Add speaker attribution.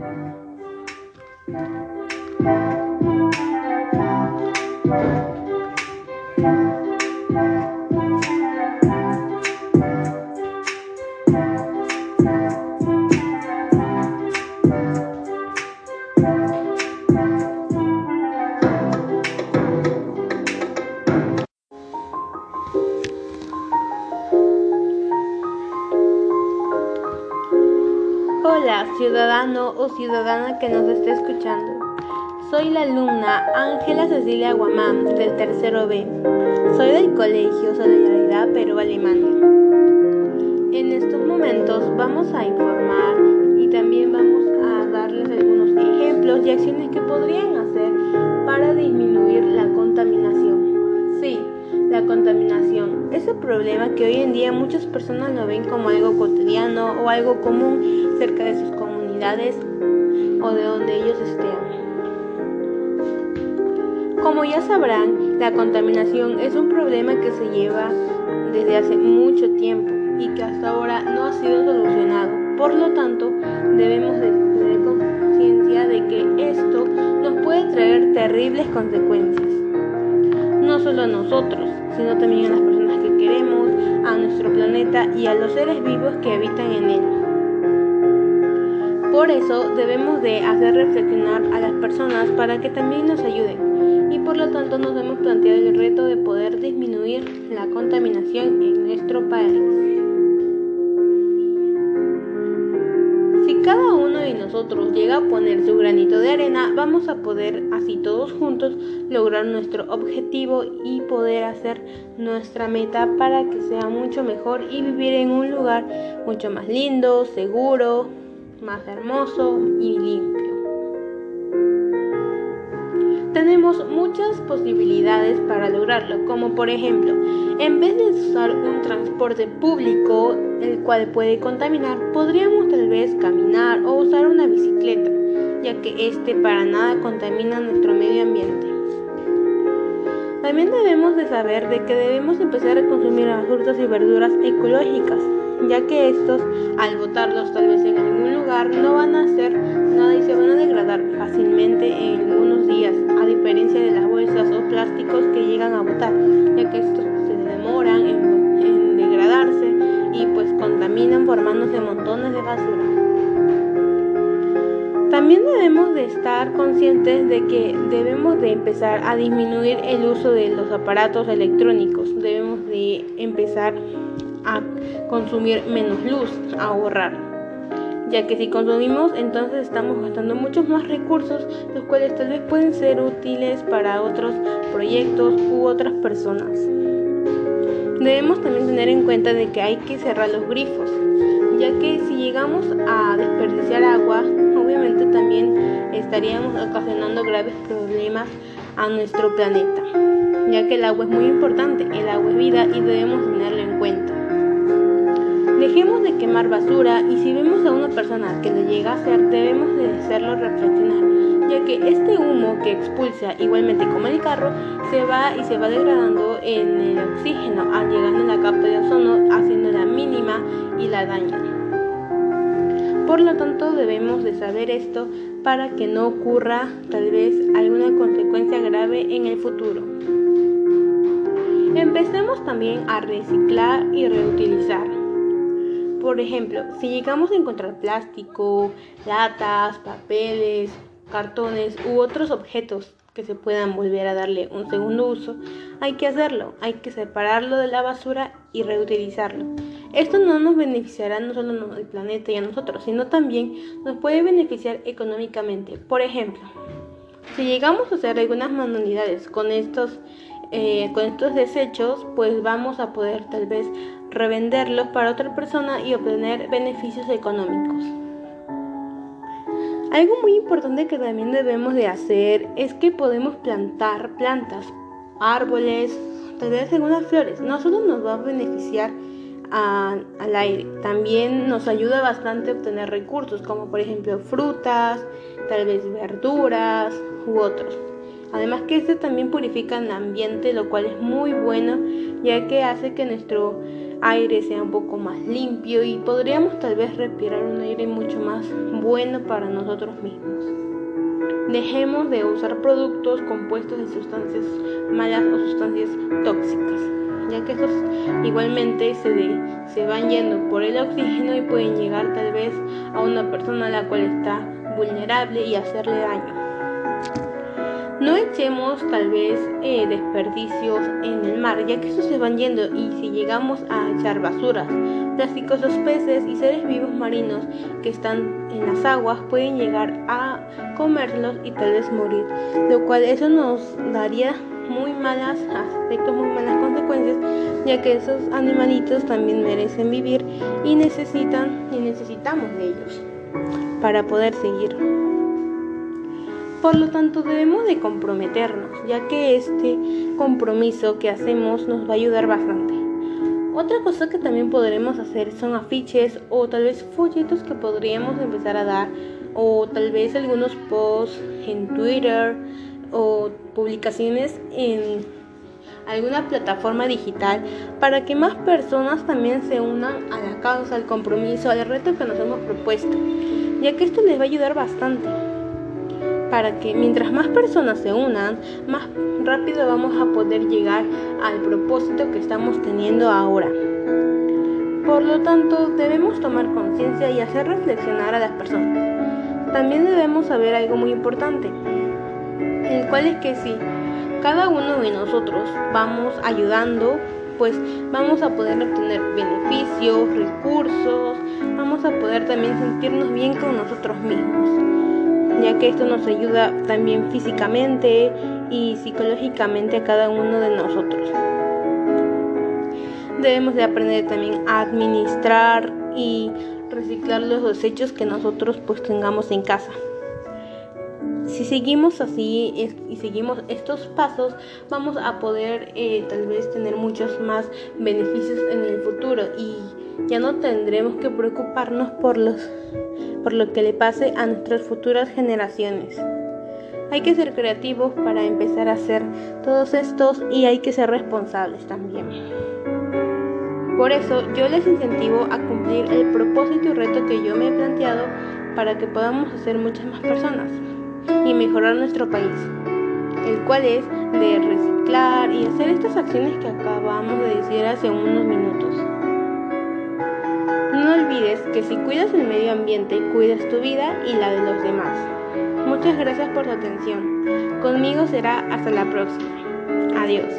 Speaker 1: Thank you. Ciudadano o ciudadana que nos esté escuchando. Soy la alumna Ángela Cecilia Guamán del tercero B. Soy del Colegio Solidaridad Perú-Alemania. En estos momentos vamos a informar y también vamos a darles algunos ejemplos y acciones que podrían hacer para disminuir la contaminación. Sí, la contaminación, ese problema que hoy en día muchas personas lo ven como algo cotidiano o algo común cerca de o de donde ellos estén. Como ya sabrán, la contaminación es un problema que se lleva desde hace mucho tiempo y que hasta ahora no ha sido solucionado. Por lo tanto, debemos de tener conciencia de que esto nos puede traer terribles consecuencias. No solo a nosotros, sino también a las personas que queremos, a nuestro planeta y a los seres vivos que habitan en él. Por eso debemos de hacer reflexionar a las personas para que también nos ayuden y por lo tanto nos hemos planteado el reto de poder disminuir la contaminación en nuestro país. Si cada uno de nosotros llega a poner su granito de arena, vamos a poder así todos juntos lograr nuestro objetivo y poder hacer nuestra meta para que sea mucho mejor y vivir en un lugar mucho más lindo, seguro, más hermoso y limpio. Tenemos muchas posibilidades para lograrlo, como por ejemplo, en vez de usar un transporte público el cual puede contaminar, podríamos tal vez caminar o usar una bicicleta, ya que este para nada contamina nuestro medio ambiente. También debemos de saber de que debemos empezar a consumir frutas y verduras ecológicas, ya que estos, al botarlos tal vez en no van a hacer nada y se van a degradar fácilmente en algunos días, a diferencia de las bolsas o plásticos que llegan a botar, ya que estos se demoran en, en degradarse y pues contaminan formándose montones de basura. También debemos de estar conscientes de que debemos de empezar a disminuir el uso de los aparatos electrónicos. Debemos de empezar a consumir menos luz, a ahorrar. Ya que si consumimos, entonces estamos gastando muchos más recursos, los cuales tal vez pueden ser útiles para otros proyectos u otras personas. Debemos también tener en cuenta de que hay que cerrar los grifos, ya que si llegamos a desperdiciar agua, obviamente también estaríamos ocasionando graves problemas a nuestro planeta, ya que el agua es muy importante, el agua es vida y debemos tenerlo en cuenta. Dejemos de quemar basura y si vemos a una persona que lo llega a hacer, debemos de hacerlo reflexionar, ya que este humo que expulsa, igualmente como el carro, se va y se va degradando en el oxígeno, al llegando a la capa de ozono, haciendo la mínima y la daña. Por lo tanto, debemos de saber esto para que no ocurra tal vez alguna consecuencia grave en el futuro. Empecemos también a reciclar y reutilizar. Por ejemplo, si llegamos a encontrar plástico, latas, papeles, cartones u otros objetos que se puedan volver a darle un segundo uso, hay que hacerlo, hay que separarlo de la basura y reutilizarlo. Esto no nos beneficiará no solo al planeta y a nosotros, sino también nos puede beneficiar económicamente. Por ejemplo, si llegamos a hacer algunas manualidades con estos, eh, con estos desechos, pues vamos a poder tal vez revenderlos para otra persona y obtener beneficios económicos. Algo muy importante que también debemos de hacer es que podemos plantar plantas, árboles, tal vez algunas flores. No solo nos va a beneficiar al aire, también nos ayuda bastante a obtener recursos como por ejemplo frutas, tal vez verduras u otros. Además que este también purifica el ambiente, lo cual es muy bueno ya que hace que nuestro aire sea un poco más limpio y podríamos tal vez respirar un aire mucho más bueno para nosotros mismos. Dejemos de usar productos compuestos de sustancias malas o sustancias tóxicas, ya que estos igualmente se, se van yendo por el oxígeno y pueden llegar tal vez a una persona a la cual está vulnerable y hacerle daño. No echemos tal vez eh, desperdicios en el mar, ya que estos se van yendo y si llegamos a echar basuras, plásticos, los peces y seres vivos marinos que están en las aguas pueden llegar a comerlos y tal vez morir, lo cual eso nos daría muy malas aspectos, muy malas consecuencias, ya que esos animalitos también merecen vivir y necesitan y necesitamos de ellos para poder seguir. Por lo tanto, debemos de comprometernos, ya que este compromiso que hacemos nos va a ayudar bastante. Otra cosa que también podremos hacer son afiches o tal vez folletos que podríamos empezar a dar o tal vez algunos posts en Twitter o publicaciones en alguna plataforma digital para que más personas también se unan a la causa, al compromiso, al reto que nos hemos propuesto, ya que esto les va a ayudar bastante para que mientras más personas se unan, más rápido vamos a poder llegar al propósito que estamos teniendo ahora. Por lo tanto, debemos tomar conciencia y hacer reflexionar a las personas. También debemos saber algo muy importante, el cual es que si cada uno de nosotros vamos ayudando, pues vamos a poder obtener beneficios, recursos, vamos a poder también sentirnos bien con nosotros mismos, ya que esto nos ayuda también físicamente y psicológicamente a cada uno de nosotros. Debemos de aprender también a administrar y reciclar los desechos que nosotros pues tengamos en casa. Si seguimos así y seguimos estos pasos, vamos a poder eh, tal vez tener muchos más beneficios en el futuro y ya no tendremos que preocuparnos por, los, por lo que le pase a nuestras futuras generaciones. Hay que ser creativos para empezar a hacer todos estos y hay que ser responsables también. Por eso yo les incentivo a cumplir el propósito y reto que yo me he planteado para que podamos hacer muchas más personas y mejorar nuestro país, el cual es de reciclar y hacer estas acciones que acabamos de decir hace unos minutos. No olvides que si cuidas el medio ambiente, cuidas tu vida y la de los demás. Muchas gracias por tu atención. Conmigo será hasta la próxima. Adiós.